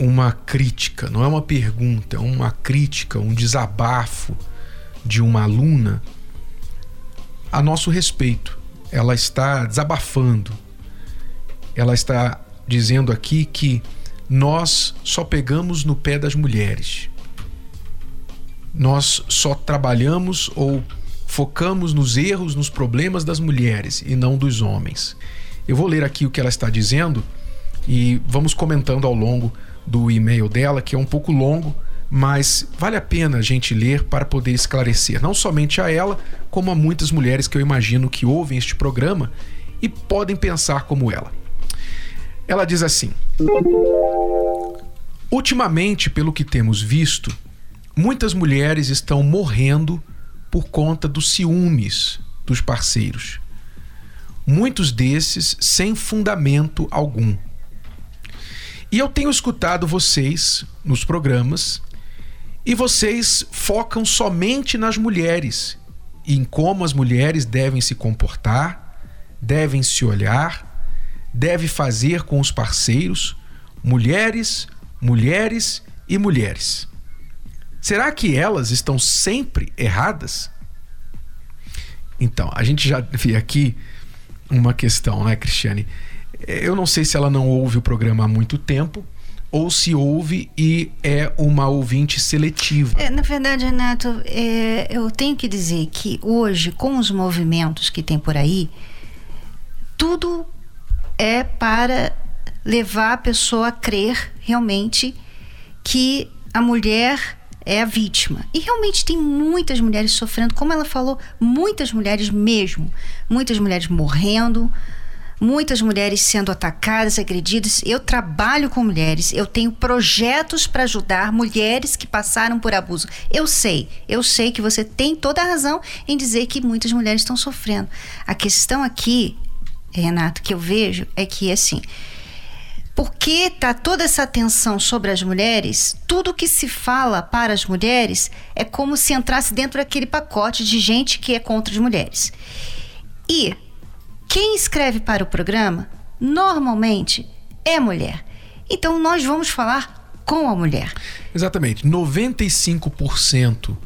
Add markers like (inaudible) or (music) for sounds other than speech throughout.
uma crítica, não é uma pergunta, é uma crítica, um desabafo de uma aluna a nosso respeito. Ela está desabafando. Ela está dizendo aqui que nós só pegamos no pé das mulheres nós só trabalhamos ou focamos nos erros, nos problemas das mulheres e não dos homens. Eu vou ler aqui o que ela está dizendo e vamos comentando ao longo do e-mail dela, que é um pouco longo, mas vale a pena a gente ler para poder esclarecer, não somente a ela, como a muitas mulheres que eu imagino que ouvem este programa e podem pensar como ela. Ela diz assim: Ultimamente, pelo que temos visto, Muitas mulheres estão morrendo por conta dos ciúmes dos parceiros. Muitos desses sem fundamento algum. E eu tenho escutado vocês nos programas e vocês focam somente nas mulheres e em como as mulheres devem se comportar, devem se olhar, devem fazer com os parceiros, mulheres, mulheres e mulheres. Será que elas estão sempre erradas? Então, a gente já vê aqui uma questão, né, Cristiane? Eu não sei se ela não ouve o programa há muito tempo ou se ouve e é uma ouvinte seletiva. É, na verdade, Renato, é, eu tenho que dizer que hoje, com os movimentos que tem por aí, tudo é para levar a pessoa a crer realmente que a mulher é a vítima. E realmente tem muitas mulheres sofrendo, como ela falou, muitas mulheres mesmo, muitas mulheres morrendo, muitas mulheres sendo atacadas, agredidas. Eu trabalho com mulheres, eu tenho projetos para ajudar mulheres que passaram por abuso. Eu sei, eu sei que você tem toda a razão em dizer que muitas mulheres estão sofrendo. A questão aqui, Renato, que eu vejo é que assim, porque está toda essa atenção sobre as mulheres, tudo que se fala para as mulheres é como se entrasse dentro daquele pacote de gente que é contra as mulheres. E quem escreve para o programa, normalmente, é mulher. Então nós vamos falar com a mulher. Exatamente. 95%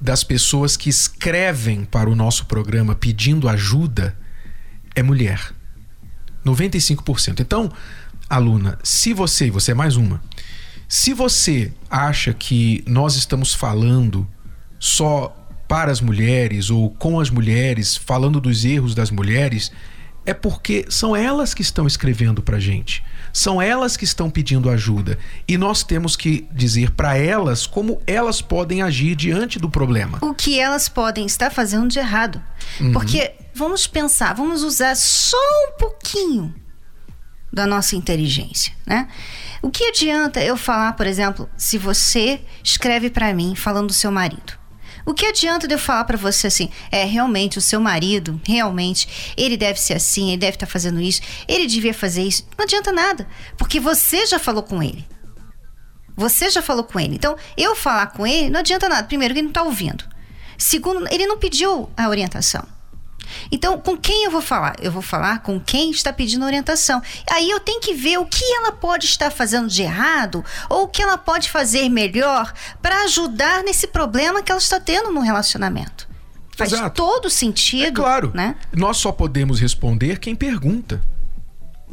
das pessoas que escrevem para o nosso programa pedindo ajuda é mulher. 95%. Então, aluna, se você, e você é mais uma, se você acha que nós estamos falando só para as mulheres ou com as mulheres, falando dos erros das mulheres, é porque são elas que estão escrevendo para gente. São elas que estão pedindo ajuda. E nós temos que dizer para elas como elas podem agir diante do problema. O que elas podem estar fazendo de errado. Uhum. Porque vamos pensar, vamos usar só um pouquinho da nossa inteligência, né? O que adianta eu falar, por exemplo, se você escreve para mim falando do seu marido? O que adianta de eu falar para você assim, é realmente o seu marido, realmente, ele deve ser assim, ele deve estar tá fazendo isso, ele devia fazer isso. Não adianta nada, porque você já falou com ele. Você já falou com ele. Então, eu falar com ele não adianta nada. Primeiro, ele não está ouvindo. Segundo, ele não pediu a orientação. Então, com quem eu vou falar? Eu vou falar com quem está pedindo orientação. Aí eu tenho que ver o que ela pode estar fazendo de errado ou o que ela pode fazer melhor para ajudar nesse problema que ela está tendo no relacionamento. Faz Exato. todo sentido. É claro. Né? Nós só podemos responder quem pergunta.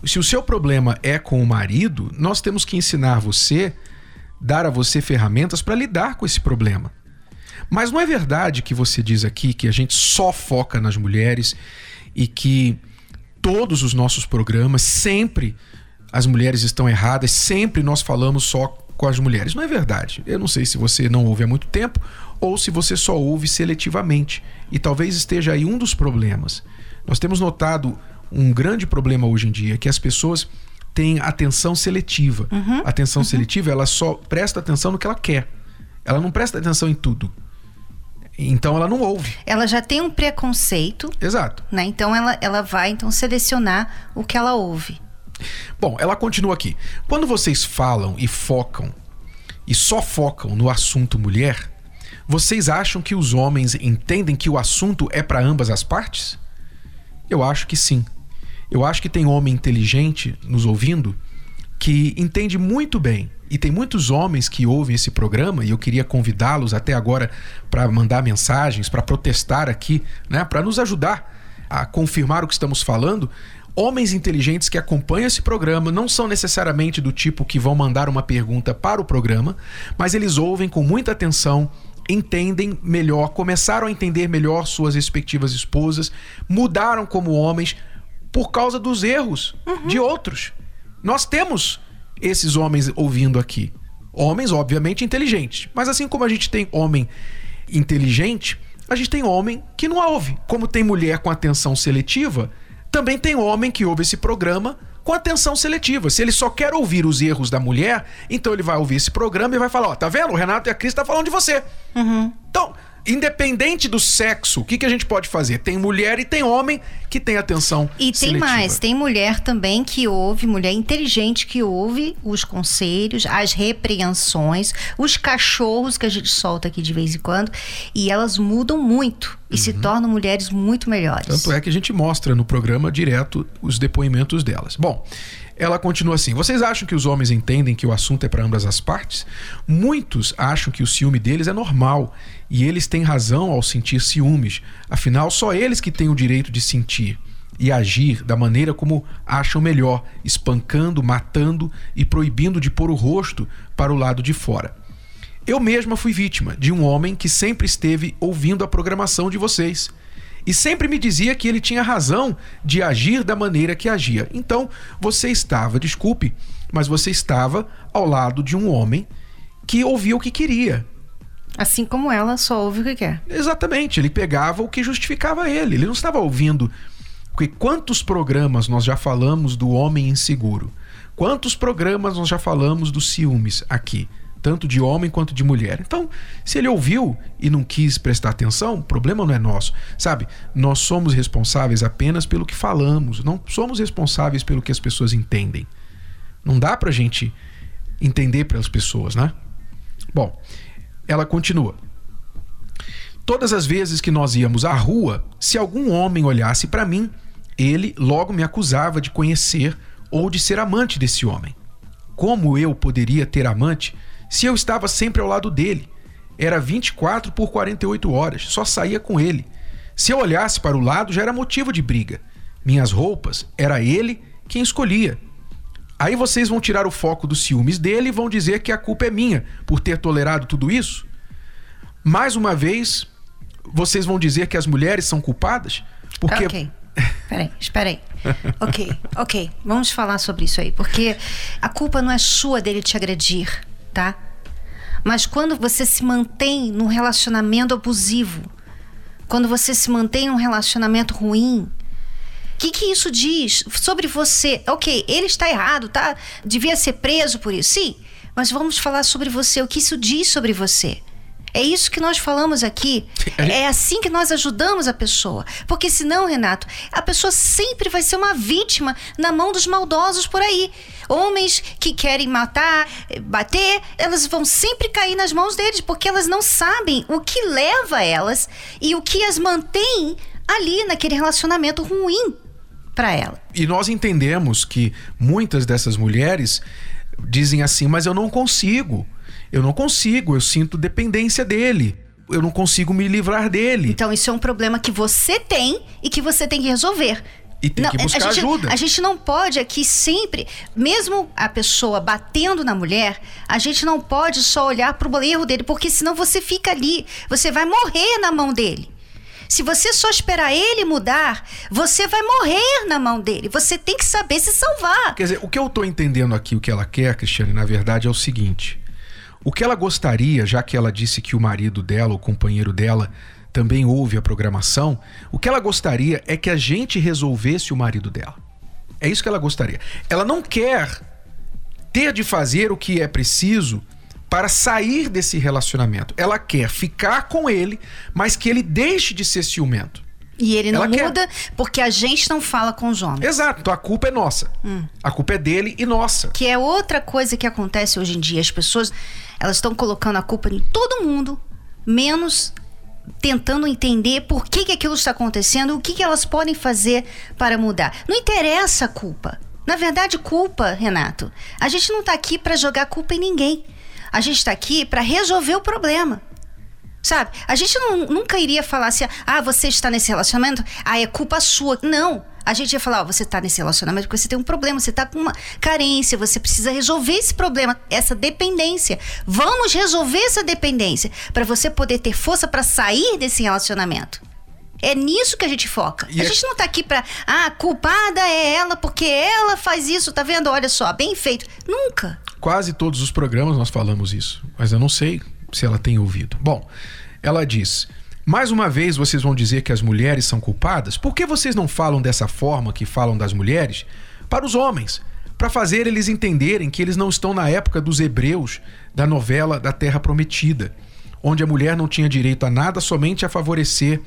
Se o seu problema é com o marido, nós temos que ensinar você, dar a você ferramentas para lidar com esse problema. Mas não é verdade que você diz aqui que a gente só foca nas mulheres e que todos os nossos programas sempre as mulheres estão erradas, sempre nós falamos só com as mulheres. Não é verdade. Eu não sei se você não ouve há muito tempo ou se você só ouve seletivamente. E talvez esteja aí um dos problemas. Nós temos notado um grande problema hoje em dia, que as pessoas têm atenção seletiva. Uhum, atenção uhum. seletiva, ela só presta atenção no que ela quer Ela não presta atenção em tudo. Então ela não ouve. Ela já tem um preconceito. Exato. Né? Então ela, ela vai então selecionar o que ela ouve. Bom, ela continua aqui. Quando vocês falam e focam, e só focam no assunto mulher, vocês acham que os homens entendem que o assunto é para ambas as partes? Eu acho que sim. Eu acho que tem homem inteligente nos ouvindo que entende muito bem. E tem muitos homens que ouvem esse programa e eu queria convidá-los até agora para mandar mensagens, para protestar aqui, né, para nos ajudar a confirmar o que estamos falando. Homens inteligentes que acompanham esse programa não são necessariamente do tipo que vão mandar uma pergunta para o programa, mas eles ouvem com muita atenção, entendem melhor, começaram a entender melhor suas respectivas esposas, mudaram como homens por causa dos erros uhum. de outros. Nós temos esses homens ouvindo aqui. Homens, obviamente, inteligentes. Mas assim como a gente tem homem inteligente, a gente tem homem que não ouve. Como tem mulher com atenção seletiva, também tem homem que ouve esse programa com atenção seletiva. Se ele só quer ouvir os erros da mulher, então ele vai ouvir esse programa e vai falar: Ó, tá vendo? O Renato e a Cris estão tá falando de você. Uhum. Então, independente do sexo, o que, que a gente pode fazer? Tem mulher e tem homem que tem atenção E tem seletiva. mais, tem mulher também que ouve, mulher inteligente que ouve os conselhos, as repreensões, os cachorros que a gente solta aqui de vez em quando, e elas mudam muito e uhum. se tornam mulheres muito melhores. Tanto é que a gente mostra no programa direto os depoimentos delas. Bom, ela continua assim: Vocês acham que os homens entendem que o assunto é para ambas as partes? Muitos acham que o ciúme deles é normal e eles têm razão ao sentir ciúmes. Afinal, só eles que têm o direito de sentir e agir da maneira como acham melhor, espancando, matando e proibindo de pôr o rosto para o lado de fora. Eu mesma fui vítima de um homem que sempre esteve ouvindo a programação de vocês e sempre me dizia que ele tinha razão de agir da maneira que agia. Então, você estava, desculpe, mas você estava ao lado de um homem que ouvia o que queria. Assim como ela só ouve o que quer. Exatamente, ele pegava o que justificava ele. Ele não estava ouvindo. Porque quantos programas nós já falamos do homem inseguro? Quantos programas nós já falamos dos ciúmes aqui? Tanto de homem quanto de mulher. Então, se ele ouviu e não quis prestar atenção, o problema não é nosso. Sabe? Nós somos responsáveis apenas pelo que falamos, não somos responsáveis pelo que as pessoas entendem. Não dá pra gente entender pelas pessoas, né? Bom, ela continua. Todas as vezes que nós íamos à rua, se algum homem olhasse para mim, ele logo me acusava de conhecer ou de ser amante desse homem. Como eu poderia ter amante se eu estava sempre ao lado dele? Era 24 por 48 horas, só saía com ele. Se eu olhasse para o lado, já era motivo de briga. Minhas roupas, era ele quem escolhia. Aí vocês vão tirar o foco dos ciúmes dele e vão dizer que a culpa é minha por ter tolerado tudo isso? Mais uma vez, vocês vão dizer que as mulheres são culpadas? Porque. Ok. Peraí, espera aí. ok, ok. Vamos falar sobre isso aí. Porque a culpa não é sua dele te agredir tá? Mas quando você se mantém num relacionamento abusivo, quando você se mantém num relacionamento ruim, o que, que isso diz sobre você? Ok, ele está errado, tá? Devia ser preso por isso. Sim, mas vamos falar sobre você. O que isso diz sobre você? É isso que nós falamos aqui. É assim que nós ajudamos a pessoa. Porque senão, Renato, a pessoa sempre vai ser uma vítima na mão dos maldosos por aí. Homens que querem matar, bater, elas vão sempre cair nas mãos deles, porque elas não sabem o que leva elas e o que as mantém ali naquele relacionamento ruim para ela. E nós entendemos que muitas dessas mulheres dizem assim: "Mas eu não consigo". Eu não consigo, eu sinto dependência dele. Eu não consigo me livrar dele. Então, isso é um problema que você tem e que você tem que resolver. E tem não, que buscar a gente, ajuda. A gente não pode aqui sempre, mesmo a pessoa batendo na mulher, a gente não pode só olhar para o erro dele, porque senão você fica ali, você vai morrer na mão dele. Se você só esperar ele mudar, você vai morrer na mão dele. Você tem que saber se salvar. Quer dizer, o que eu estou entendendo aqui, o que ela quer, Cristiane, na verdade é o seguinte: o que ela gostaria, já que ela disse que o marido dela, o companheiro dela, também ouve a programação, o que ela gostaria é que a gente resolvesse o marido dela. É isso que ela gostaria. Ela não quer ter de fazer o que é preciso para sair desse relacionamento. Ela quer ficar com ele, mas que ele deixe de ser ciumento. E ele não Ela quer- muda porque a gente não fala com os homens. Exato, então a culpa é nossa. A culpa é dele e nossa. Que é outra coisa que acontece hoje em dia. As pessoas, elas estão colocando a culpa em todo mundo, menos tentando entender por que, que aquilo está acontecendo, o que, que elas podem fazer para mudar. Não interessa a culpa. Na verdade, culpa, Renato, a gente não está aqui para jogar culpa em ninguém. A gente está aqui para resolver o problema. Sabe? A gente não- nunca iria falar assim, ah, você está nesse relacionamento, ah, é culpa sua. Não. A gente ia falar, ó, você está nesse relacionamento porque você tem um problema, você está com uma carência, você precisa resolver esse problema, essa dependência. Vamos resolver essa dependência para você poder ter força para sair desse relacionamento. É nisso que a gente foca. E a é- gente não tá aqui pra. Ah, culpada é ela porque ela faz isso, tá vendo? Olha só, bem feito. Nunca. Quase todos os programas nós falamos isso, mas eu não sei se ela tem ouvido. Bom, ela diz: mais uma vez vocês vão dizer que as mulheres são culpadas? Por que vocês não falam dessa forma que falam das mulheres para os homens? Para fazer eles entenderem que eles não estão na época dos hebreus da novela da Terra Prometida, onde a mulher não tinha direito a nada, somente a favorecer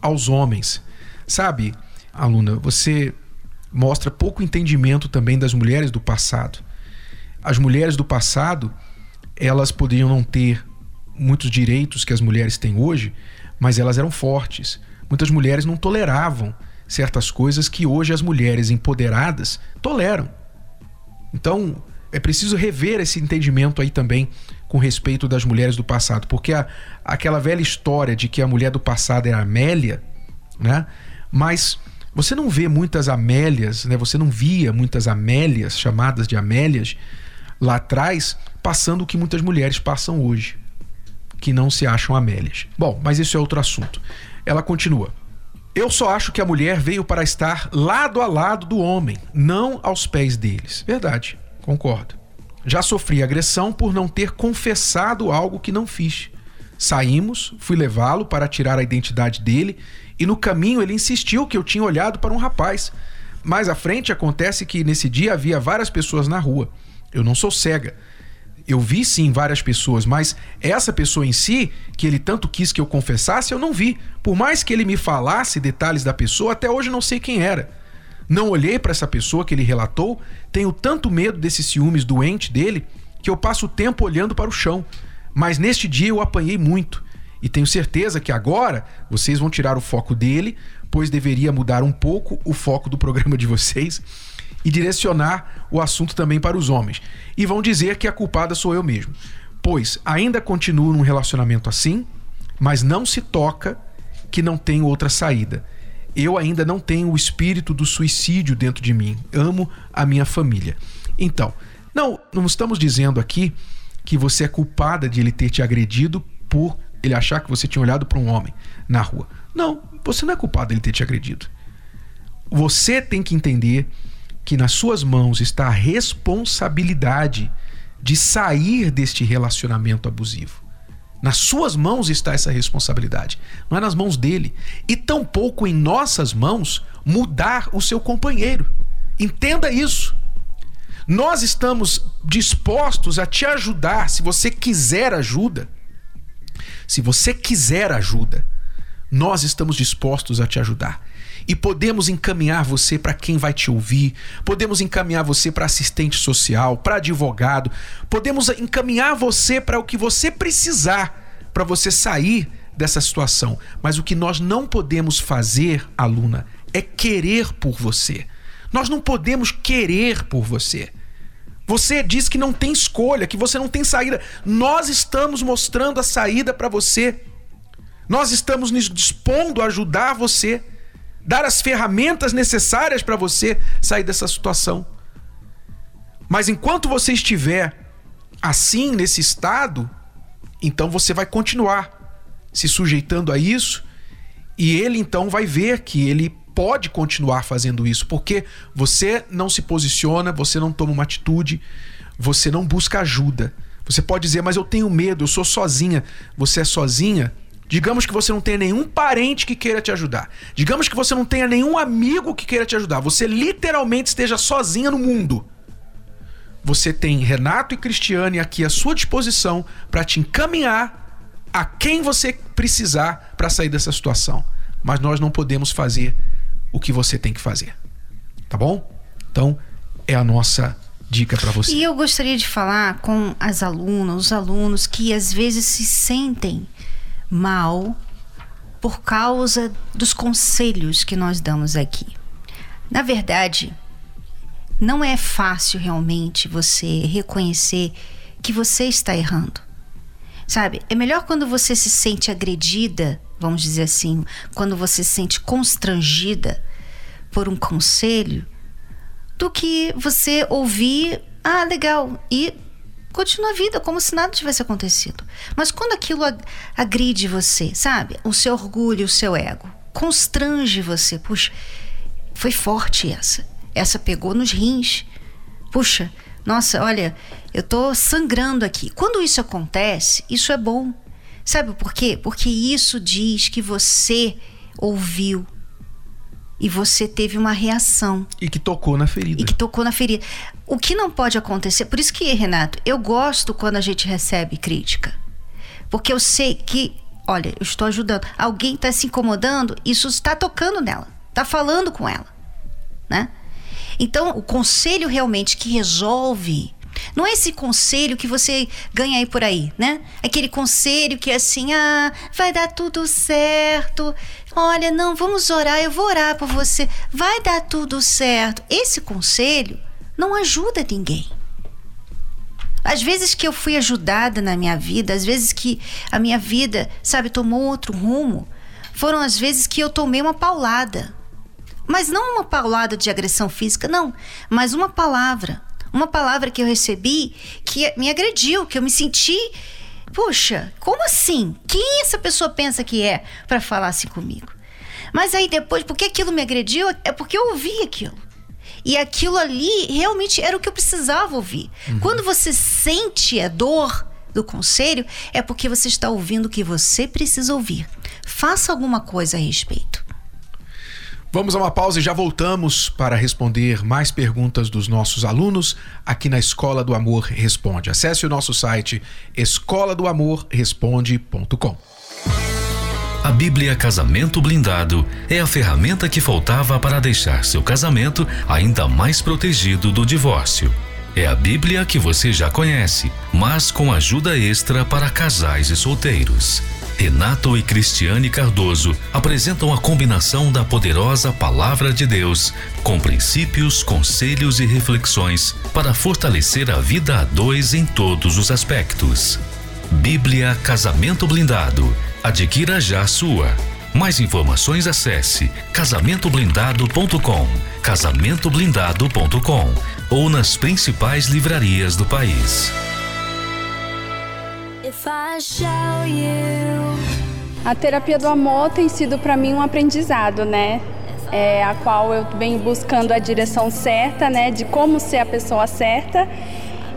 aos homens. Sabe, aluna, você mostra pouco entendimento também das mulheres do passado as mulheres do passado elas poderiam não ter muitos direitos que as mulheres têm hoje, mas elas eram fortes. Muitas mulheres não toleravam certas coisas que hoje as mulheres empoderadas toleram. Então, é preciso rever esse entendimento aí também com respeito das mulheres do passado, porque a, aquela velha história de que a mulher do passado era Amélia, né? Mas você não vê muitas Amélias, né? Você não via muitas Amélias chamadas de Amélias lá atrás passando o que muitas mulheres passam hoje, que não se acham Amélias. Bom, mas isso é outro assunto. Ela continua. Eu só acho que a mulher veio para estar lado a lado do homem, não aos pés deles. Verdade, concordo. Já sofri agressão por não ter confessado algo que não fiz. Saímos, fui levá-lo para tirar a identidade dele e no caminho ele insistiu que eu tinha olhado para um rapaz. Mais à frente acontece que nesse dia havia várias pessoas na rua. Eu não sou cega. Eu vi sim várias pessoas, mas essa pessoa em si, que ele tanto quis que eu confessasse, eu não vi. Por mais que ele me falasse detalhes da pessoa, até hoje não sei quem era. Não olhei para essa pessoa que ele relatou, tenho tanto medo desses ciúmes doente dele que eu passo o tempo olhando para o chão. Mas neste dia eu apanhei muito. E tenho certeza que agora vocês vão tirar o foco dele, pois deveria mudar um pouco o foco do programa de vocês e direcionar o assunto também para os homens. E vão dizer que a culpada sou eu mesmo. Pois ainda continuo num relacionamento assim, mas não se toca que não tenho outra saída. Eu ainda não tenho o espírito do suicídio dentro de mim. Amo a minha família. Então, não, não estamos dizendo aqui que você é culpada de ele ter te agredido por ele achar que você tinha olhado para um homem na rua. Não, você não é culpada dele ter te agredido. Você tem que entender que nas suas mãos está a responsabilidade de sair deste relacionamento abusivo. Nas suas mãos está essa responsabilidade, não é nas mãos dele. E tampouco em nossas mãos mudar o seu companheiro. Entenda isso. Nós estamos dispostos a te ajudar se você quiser ajuda. Se você quiser ajuda, nós estamos dispostos a te ajudar. E podemos encaminhar você para quem vai te ouvir, podemos encaminhar você para assistente social, para advogado, podemos encaminhar você para o que você precisar para você sair dessa situação. Mas o que nós não podemos fazer, aluna, é querer por você. Nós não podemos querer por você. Você diz que não tem escolha, que você não tem saída. Nós estamos mostrando a saída para você. Nós estamos nos dispondo a ajudar você, dar as ferramentas necessárias para você sair dessa situação. Mas enquanto você estiver assim, nesse estado, então você vai continuar se sujeitando a isso e ele então vai ver que ele pode continuar fazendo isso, porque você não se posiciona, você não toma uma atitude, você não busca ajuda. Você pode dizer, mas eu tenho medo, eu sou sozinha. Você é sozinha? Digamos que você não tenha nenhum parente que queira te ajudar. Digamos que você não tenha nenhum amigo que queira te ajudar. Você literalmente esteja sozinha no mundo. você tem Renato e Cristiane aqui à sua disposição para te encaminhar a quem você precisar para sair dessa situação. Mas nós não podemos fazer o que você tem que fazer. Tá bom? Então, é a nossa dica para você. E eu gostaria de falar com as alunas, os alunos que às vezes se sentem mal por causa dos conselhos que nós damos aqui. Na verdade, não é fácil realmente você reconhecer que você está errando. Sabe? É melhor quando você se sente agredida, vamos dizer assim, quando você se sente constrangida por um conselho, do que você ouvir, ah, legal, e continua a vida como se nada tivesse acontecido. Mas quando aquilo agride você, sabe? O seu orgulho, o seu ego, constrange você. Puxa, foi forte essa. Essa pegou nos rins. Puxa, nossa, olha, eu tô sangrando aqui. Quando isso acontece, isso é bom. Sabe por quê? Porque isso diz que você ouviu e você teve uma reação. E que tocou na ferida. E que tocou na ferida. O que não pode acontecer, por isso que, Renato, eu gosto quando a gente recebe crítica. Porque eu sei que, olha, eu estou ajudando. Alguém está se incomodando, isso está tocando nela, está falando com ela, né? Então, o conselho realmente que resolve não é esse conselho que você ganha aí por aí, né? Aquele conselho que é assim, ah, vai dar tudo certo. Olha, não, vamos orar, eu vou orar por você. Vai dar tudo certo. Esse conselho não ajuda ninguém. Às vezes que eu fui ajudada na minha vida, às vezes que a minha vida, sabe, tomou outro rumo, foram as vezes que eu tomei uma paulada. Mas não uma paulada de agressão física, não, mas uma palavra uma palavra que eu recebi que me agrediu, que eu me senti. Puxa, como assim? Quem essa pessoa pensa que é para falar assim comigo? Mas aí depois, porque aquilo me agrediu, é porque eu ouvi aquilo. E aquilo ali realmente era o que eu precisava ouvir. Uhum. Quando você sente a dor do conselho, é porque você está ouvindo o que você precisa ouvir. Faça alguma coisa a respeito. Vamos a uma pausa e já voltamos para responder mais perguntas dos nossos alunos aqui na Escola do Amor Responde. Acesse o nosso site escola do amor responde.com. A Bíblia Casamento Blindado é a ferramenta que faltava para deixar seu casamento ainda mais protegido do divórcio. É a Bíblia que você já conhece, mas com ajuda extra para casais e solteiros. Renato e Cristiane Cardoso apresentam a combinação da poderosa Palavra de Deus com princípios, conselhos e reflexões para fortalecer a vida a dois em todos os aspectos. Bíblia Casamento Blindado. Adquira já a sua. Mais informações acesse casamentoblindado.com, casamentoblindado.com ou nas principais livrarias do país. A terapia do amor tem sido para mim um aprendizado, né? É, a qual eu venho buscando a direção certa, né? De como ser a pessoa certa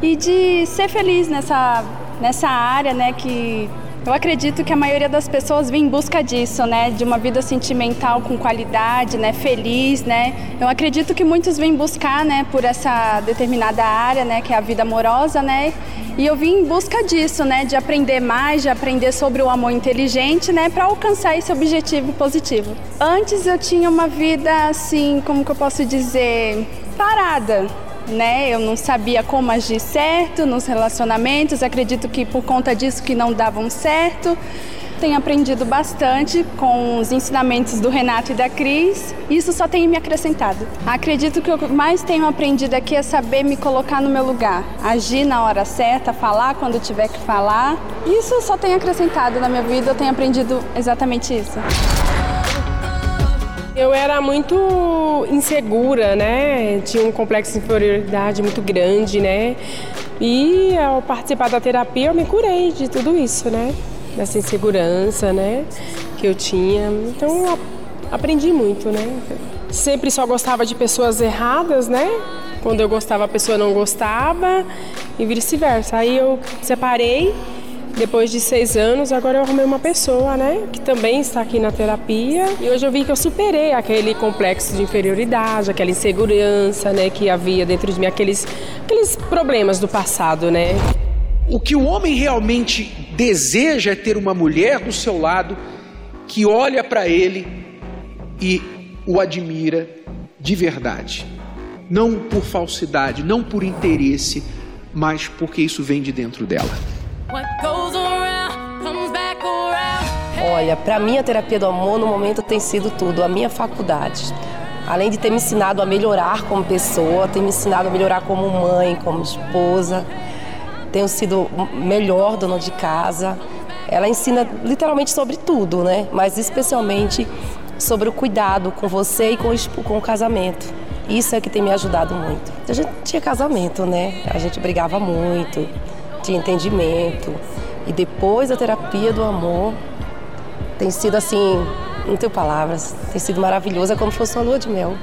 e de ser feliz nessa, nessa área, né? Que eu acredito que a maioria das pessoas vem em busca disso, né? De uma vida sentimental com qualidade, né? Feliz, né? Eu acredito que muitos vêm buscar, né? Por essa determinada área, né? Que é a vida amorosa, né? E eu vim em busca disso, né? De aprender mais, de aprender sobre o amor inteligente, né? Para alcançar esse objetivo positivo. Antes eu tinha uma vida assim, como que eu posso dizer, parada né? Eu não sabia como agir certo nos relacionamentos, acredito que por conta disso que não davam certo. Tenho aprendido bastante com os ensinamentos do Renato e da Cris. Isso só tem me acrescentado. Acredito que o que mais tenho aprendido aqui é saber me colocar no meu lugar, agir na hora certa, falar quando tiver que falar. Isso só tem acrescentado na minha vida, eu tenho aprendido exatamente isso. Eu era muito insegura, né? Tinha um complexo de inferioridade muito grande, né? E ao participar da terapia eu me curei de tudo isso, né? Dessa insegurança, né? Que eu tinha. Então aprendi muito, né? Sempre só gostava de pessoas erradas, né? Quando eu gostava a pessoa não gostava e vice-versa. Aí eu separei Depois de seis anos, agora eu arrumei uma pessoa, né, que também está aqui na terapia. E hoje eu vi que eu superei aquele complexo de inferioridade, aquela insegurança, né, que havia dentro de mim, aqueles, aqueles problemas do passado, né. O que o homem realmente deseja é ter uma mulher do seu lado que olha para ele e o admira de verdade. Não por falsidade, não por interesse, mas porque isso vem de dentro dela. Olha, para mim a terapia do amor no momento tem sido tudo, a minha faculdade. Além de ter me ensinado a melhorar como pessoa, tem me ensinado a melhorar como mãe, como esposa, tenho sido melhor dona de casa. Ela ensina literalmente sobre tudo, né? Mas especialmente sobre o cuidado com você e com, com o casamento. Isso é que tem me ajudado muito. A gente tinha casamento, né? A gente brigava muito, tinha entendimento. E depois da terapia do amor, tem sido assim, não tenho palavras, tem sido maravilhoso, é como se fosse uma lua de mel.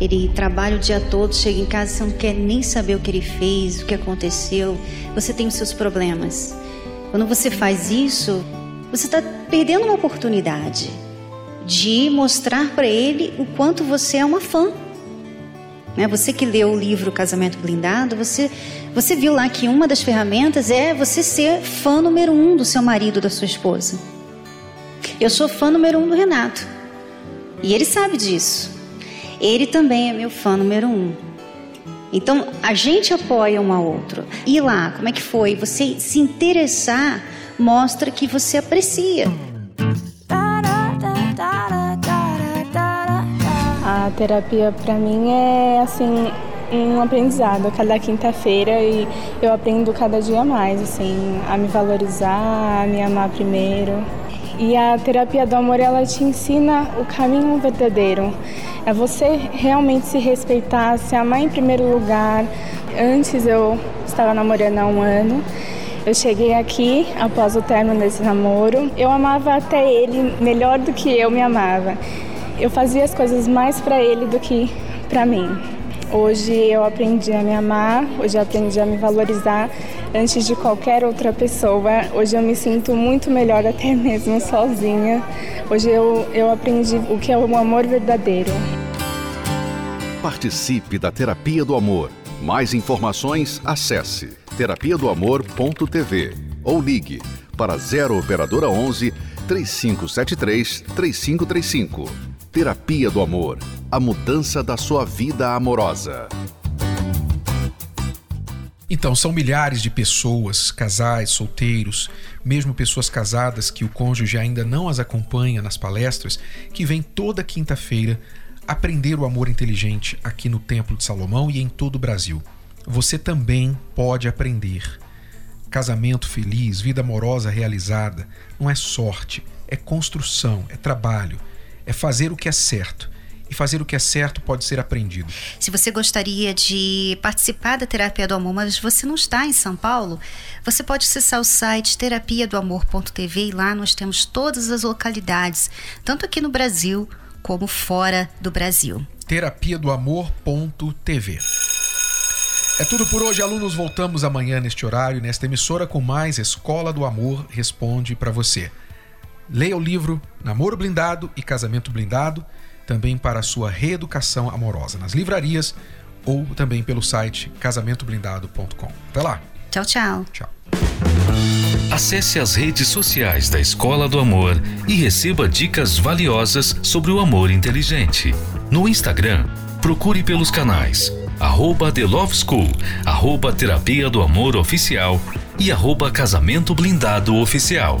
Ele trabalha o dia todo, chega em casa, você não quer nem saber o que ele fez, o que aconteceu. Você tem os seus problemas. Quando você faz isso, você está perdendo uma oportunidade de mostrar para ele o quanto você é uma fã. Né? Você que leu o livro Casamento Blindado, você, você viu lá que uma das ferramentas é você ser fã número um do seu marido, da sua esposa. Eu sou fã número um do Renato. E ele sabe disso. Ele também é meu fã número um. Então a gente apoia um ao outro. E lá, como é que foi? Você se interessar mostra que você aprecia. A terapia para mim é assim um aprendizado cada quinta-feira e eu aprendo cada dia mais assim a me valorizar, a me amar primeiro. E a terapia do amor ela te ensina o caminho verdadeiro. É você realmente se respeitar, se amar em primeiro lugar. Antes eu estava namorando há um ano. Eu cheguei aqui após o término desse namoro. Eu amava até ele melhor do que eu me amava. Eu fazia as coisas mais para ele do que para mim. Hoje eu aprendi a me amar, hoje eu aprendi a me valorizar antes de qualquer outra pessoa. Hoje eu me sinto muito melhor até (laughs) mesmo sozinha. Hoje eu, eu aprendi o que é o amor verdadeiro. Participe da Terapia do Amor. Mais informações, acesse terapia do amor.tv ou ligue para 0 operadora 11 3573 3535. Terapia do Amor. A mudança da sua vida amorosa. Então, são milhares de pessoas, casais, solteiros, mesmo pessoas casadas que o cônjuge ainda não as acompanha nas palestras, que vêm toda quinta-feira aprender o amor inteligente aqui no Templo de Salomão e em todo o Brasil. Você também pode aprender. Casamento feliz, vida amorosa realizada, não é sorte, é construção, é trabalho, é fazer o que é certo e fazer o que é certo pode ser aprendido. Se você gostaria de participar da Terapia do Amor, mas você não está em São Paulo, você pode acessar o site terapia do amor.tv e lá nós temos todas as localidades, tanto aqui no Brasil como fora do Brasil. Terapia do amor.tv. É tudo por hoje, alunos. Voltamos amanhã neste horário, nesta emissora, com mais Escola do Amor Responde para você. Leia o livro Namoro Blindado e Casamento Blindado também para a sua reeducação amorosa nas livrarias ou também pelo site casamentoblindado.com. Até lá. Tchau, tchau. Tchau. Acesse as redes sociais da Escola do Amor e receba dicas valiosas sobre o amor inteligente. No Instagram, procure pelos canais arroba The Love School, arroba Terapia do Amor Oficial e arroba Casamento Blindado Oficial